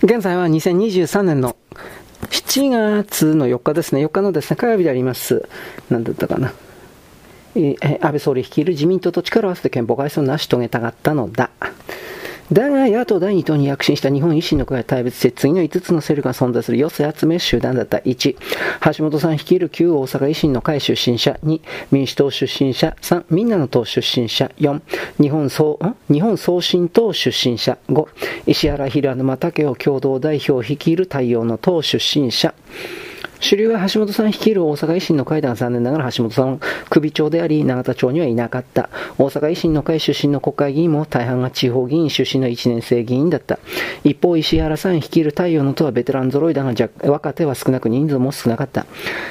現在は2023年の7月の4日ですね、4日のですね、火曜日であります。何だったかな。え安倍総理率いる自民党と力を合わせて憲法改正を成し遂げたかったのだ。だが、野党第2党に躍進した日本維新の会は対別して次の5つの勢力が存在する寄せ集め集団だった。1、橋本さん率いる旧大阪維新の会出身者。2、民主党出身者。3、みんなの党出身者。4、日本総、日本総進党出身者。5、石原平沼武雄共同代表率いる太陽の党出身者。主流は橋本さん率いる大阪維新の会だが残念ながら橋本さん首長であり永田町にはいなかった。大阪維新の会出身の国会議員も大半が地方議員出身の1年生議員だった。一方、石原さん率いる太陽の党はベテラン揃いだが若手は少なく人数も少なかった。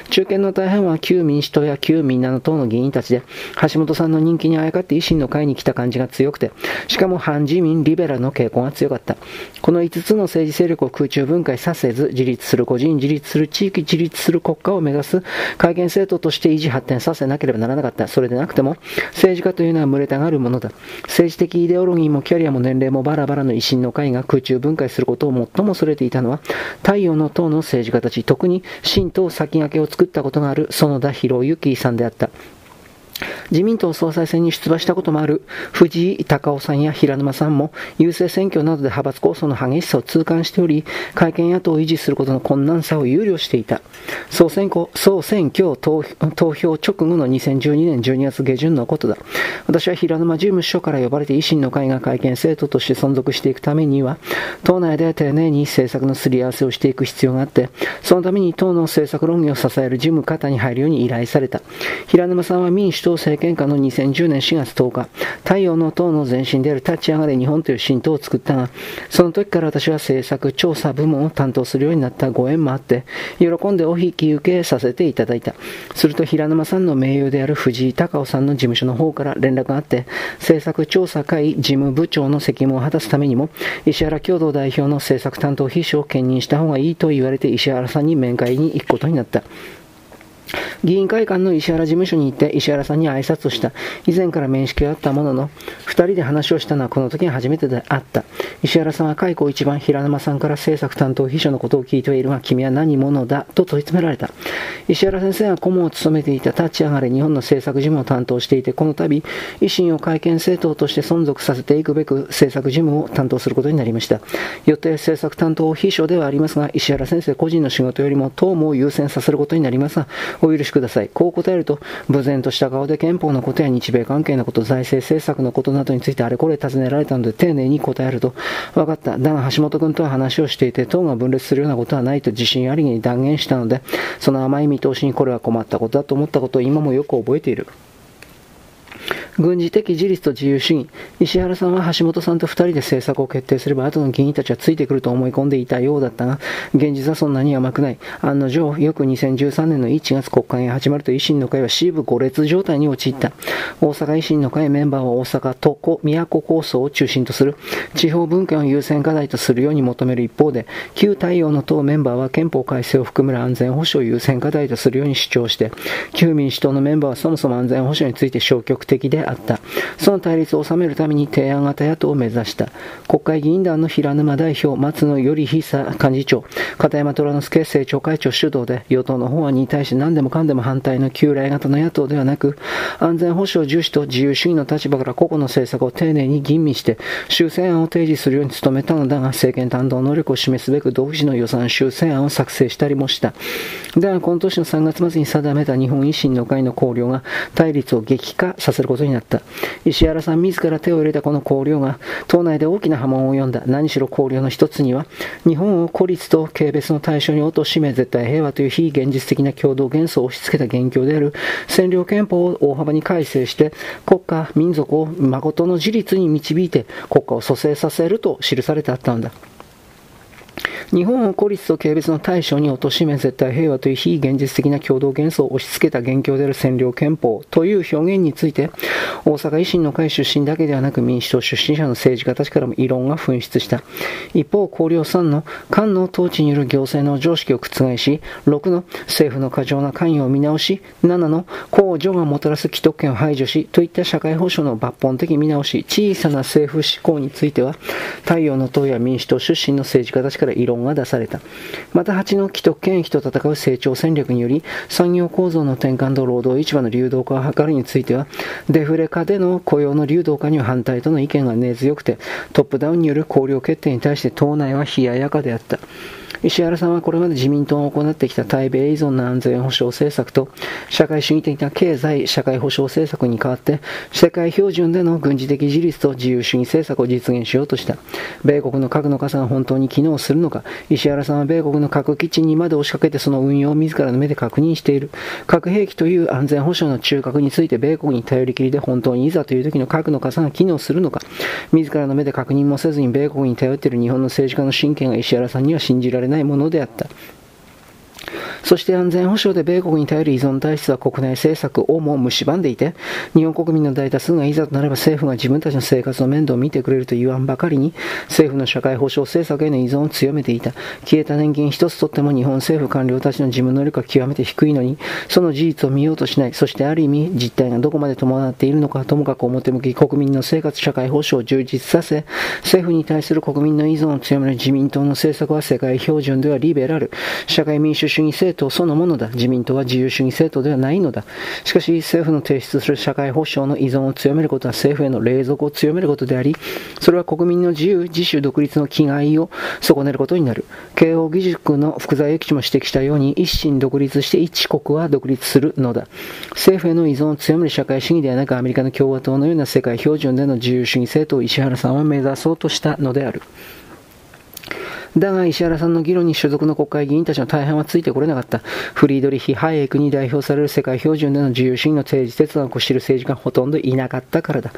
中堅の大半は旧民主党や旧みんなの党の議員たちで、橋本さんの人気にあやかって維新の会に来た感じが強くて、しかも反自民リベラルの傾向が強かった。この5つの政治勢力を空中分解させず、自立する個人、自立する地域、自立する国家を目指す改憲政党として維持発展させなければならなかった。それでなくても、政治家というのは群れたがるものだ。政治的イデオロギーもキャリアも年齢もバラバラの維新の会が空中分解することを最も恐れていたのは、太陽の党の政治家たち、特に新党先駆けを作ったことがある園田博之さんであった。自民党総裁選に出馬したこともある藤井隆夫さんや平沼さんも郵政選挙などで派閥構想の激しさを痛感しており、会見野党を維持することの困難さを憂慮していた。総選挙総選挙投票直後の2012年12月下旬のことだ。私は平沼事務所から呼ばれて維新の会が会見政党として存続していくためには、党内で丁寧に政策のすり合わせをしていく必要があって、そのために党の政策論議を支える事務方に入るように依頼された。平沼さんは民主党政権下の2010年4月10日、太陽の党の前身である立ち上がれ日本という新党を作ったが、その時から私は政策調査部門を担当するようになったご縁もあって、喜んでお引き受けさせていただいた。すると平沼さんの盟友である藤井隆夫さんの事務所の方から連絡があって、政策調査会事務部長の責務を果たすためにも、石原共同代表の政策担当秘書を兼任した方がいいと言われて石原さんに面会に行くことになった。議員会館の石原事務所に行って石原さんに挨拶をした。以前から面識があったものの、二人で話をしたのはこの時が初めてであった。石原さんは解雇一番平沼さんから政策担当秘書のことを聞いてはいるが、君は何者だと問い詰められた。石原先生は顧問を務めていた立ち上がれ日本の政策事務を担当していて、この度、維新を会見政党として存続させていくべく政策事務を担当することになりました。予定政策担当秘書ではありますが、石原先生個人の仕事よりも党務を優先させることになりますが、お許しください。こう答えると、無然とした顔で憲法のことや日米関係のこと、財政政策のことなどについてあれこれ尋ねられたので丁寧に答えると、分かった。だが橋本君とは話をしていて、党が分裂するようなことはないと自信ありげに断言したので、その甘い見通しにこれは困ったことだと思ったことを今もよく覚えている。軍事的自立と自由主義。石原さんは橋本さんと二人で政策を決定すれば後の議員たちはついてくると思い込んでいたようだったが、現実はそんなに甘くない。案の定、よく2013年の1月国会が始まると維新の会は支部5列状態に陥った。大阪維新の会メンバーは大阪都都都構想を中心とする地方分権を優先課題とするように求める一方で、旧太陽の党メンバーは憲法改正を含める安全保障を優先課題とするように主張して、旧民主党のメンバーはそもそも安全保障について消極的であった。その対立を収めるために提案型野党を目指した。国会議員団の平沼代表、松野頼久幹事長、片山虎之助政調会長主導で、与党の法案に対して何でもかんでも反対の旧来型の野党ではなく、安全保障重視と自由主義の立場から個々の政策を丁寧に吟味して、修正案を提示するように努めたのだが、政権担当能力を示すべく独自の予算修正案を作成したりもした。だが、今年の3月末に定めた日本維新の会の綱領が対立を激化させることになった。石原さん自ら手を入れたこの綱領が、党内で大きな波紋を呼んだ。何しろ綱領の一つには、日本を孤立と軽蔑の対象に貶め、絶対平和という非現実的な共同幻想を押し付けた元凶である、占領憲法を大幅に改正して、国家、民族を誠の自立に導いて、国家を蘇生させると記されてあったのだ。日本を孤立と軽蔑の対象に貶め絶対平和という非現実的な共同幻想を押し付けた元凶である占領憲法という表現について、大阪維新の会出身だけではなく民主党出身者の政治家たちからも異論が噴出した。一方、高陵3の官の統治による行政の常識を覆し、6の政府の過剰な関与を見直し、7の公助がもたらす既得権を排除し、といった社会保障の抜本的見直し、小さな政府志向については、太陽の党や民主党出身の政治家たちから異論が出された。また8の既得権益と戦う成長戦略により、産業構造の転換と労働市場の流動化を図るについては、デフレ化での雇用の流動化には反対との意見が根強くて、トップダウンによる綱領決定に対して党内は冷ややかであった。石原さんはこれまで自民党が行ってきた対米依存の安全保障政策と社会主義的な経済社会保障政策に代わって世界標準での軍事的自立と自由主義政策を実現しようとした米国の核の傘が本当に機能するのか石原さんは米国の核基地にまで押しかけてその運用を自らの目で確認している核兵器という安全保障の中核について米国に頼りきりで本当にいざという時の核の傘が機能するのか自らの目で確認もせずに米国に頼っている日本の政治家の神経が石原さんには信じられないものであった。そして安全保障で米国に頼る依存体質は国内政策をも蝕んでいて、日本国民の大多数がいざとなれば政府が自分たちの生活の面倒を見てくれると言わんばかりに、政府の社会保障政策への依存を強めていた。消えた年金一つとっても日本政府官僚たちの事務能力は極めて低いのに、その事実を見ようとしない。そしてある意味、実態がどこまで伴っているのか、ともかく表向き国民の生活社会保障を充実させ、政府に対する国民の依存を強める自民党の政策は世界標準ではリベラル、社会民主主義政党そのものだ。自民党は自由主義政党ではないのだ。しかし、政府の提出する社会保障の依存を強めることは政府への隷属を強めることであり、それは国民の自由、自主、独立の気概を損ねることになる。慶応義塾の福沢諭吉も指摘したように、一心独立して一国は独立するのだ。政府への依存を強める社会主義ではなく、アメリカの共和党のような世界標準での自由主義政党を石原さんは目指そうとしたのである。だが石原さんの議論に所属の国会議員たちの大半はついてこれなかった。フリードリヒ・ハイエクに代表される世界標準での自由主義の政治哲学を知る政治家がほとんどいなかったからだ。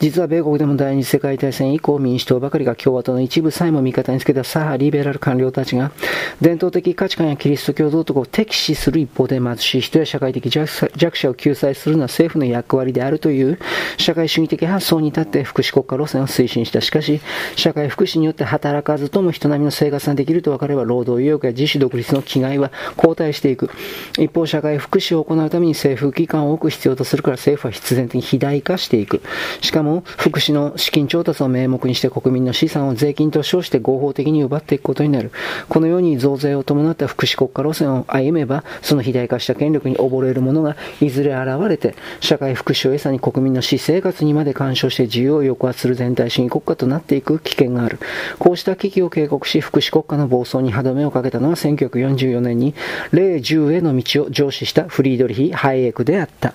実は米国でも第二次世界大戦以降民主党ばかりが共和党の一部さえも味方につけた左派リベラル官僚たちが伝統的価値観やキリスト教道徳を敵視する一方で貧しい人や社会的弱者を救済するのは政府の役割であるという社会主義的発想に立って福祉国家路線を推進した。しかし、社会福祉によって働かずとも人並みの生活ができると分かれば、労働意欲や自主独立の気概は後退していく。一方、社会福祉を行うために政府機関を置く必要とするから、政府は必然的に肥大化していく。しかも、福祉の資金調達を名目にして国民の資産を税金と称して合法的に奪っていくことになる。このように増税を伴った福祉国家路線を歩めば、その肥大化した権力に溺れる者がいずれ現れて、社会福祉を餌に国民の私生活にまで干渉して自由を抑圧する全体主義国家となっていく危険がある。こうした危機を警告し、福祉国家の暴走に歯止めをかけたのは1944年に、霊10への道を上司したフリードリヒ・ハイエクであった。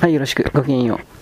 はい、よろしく。ごきげんよう。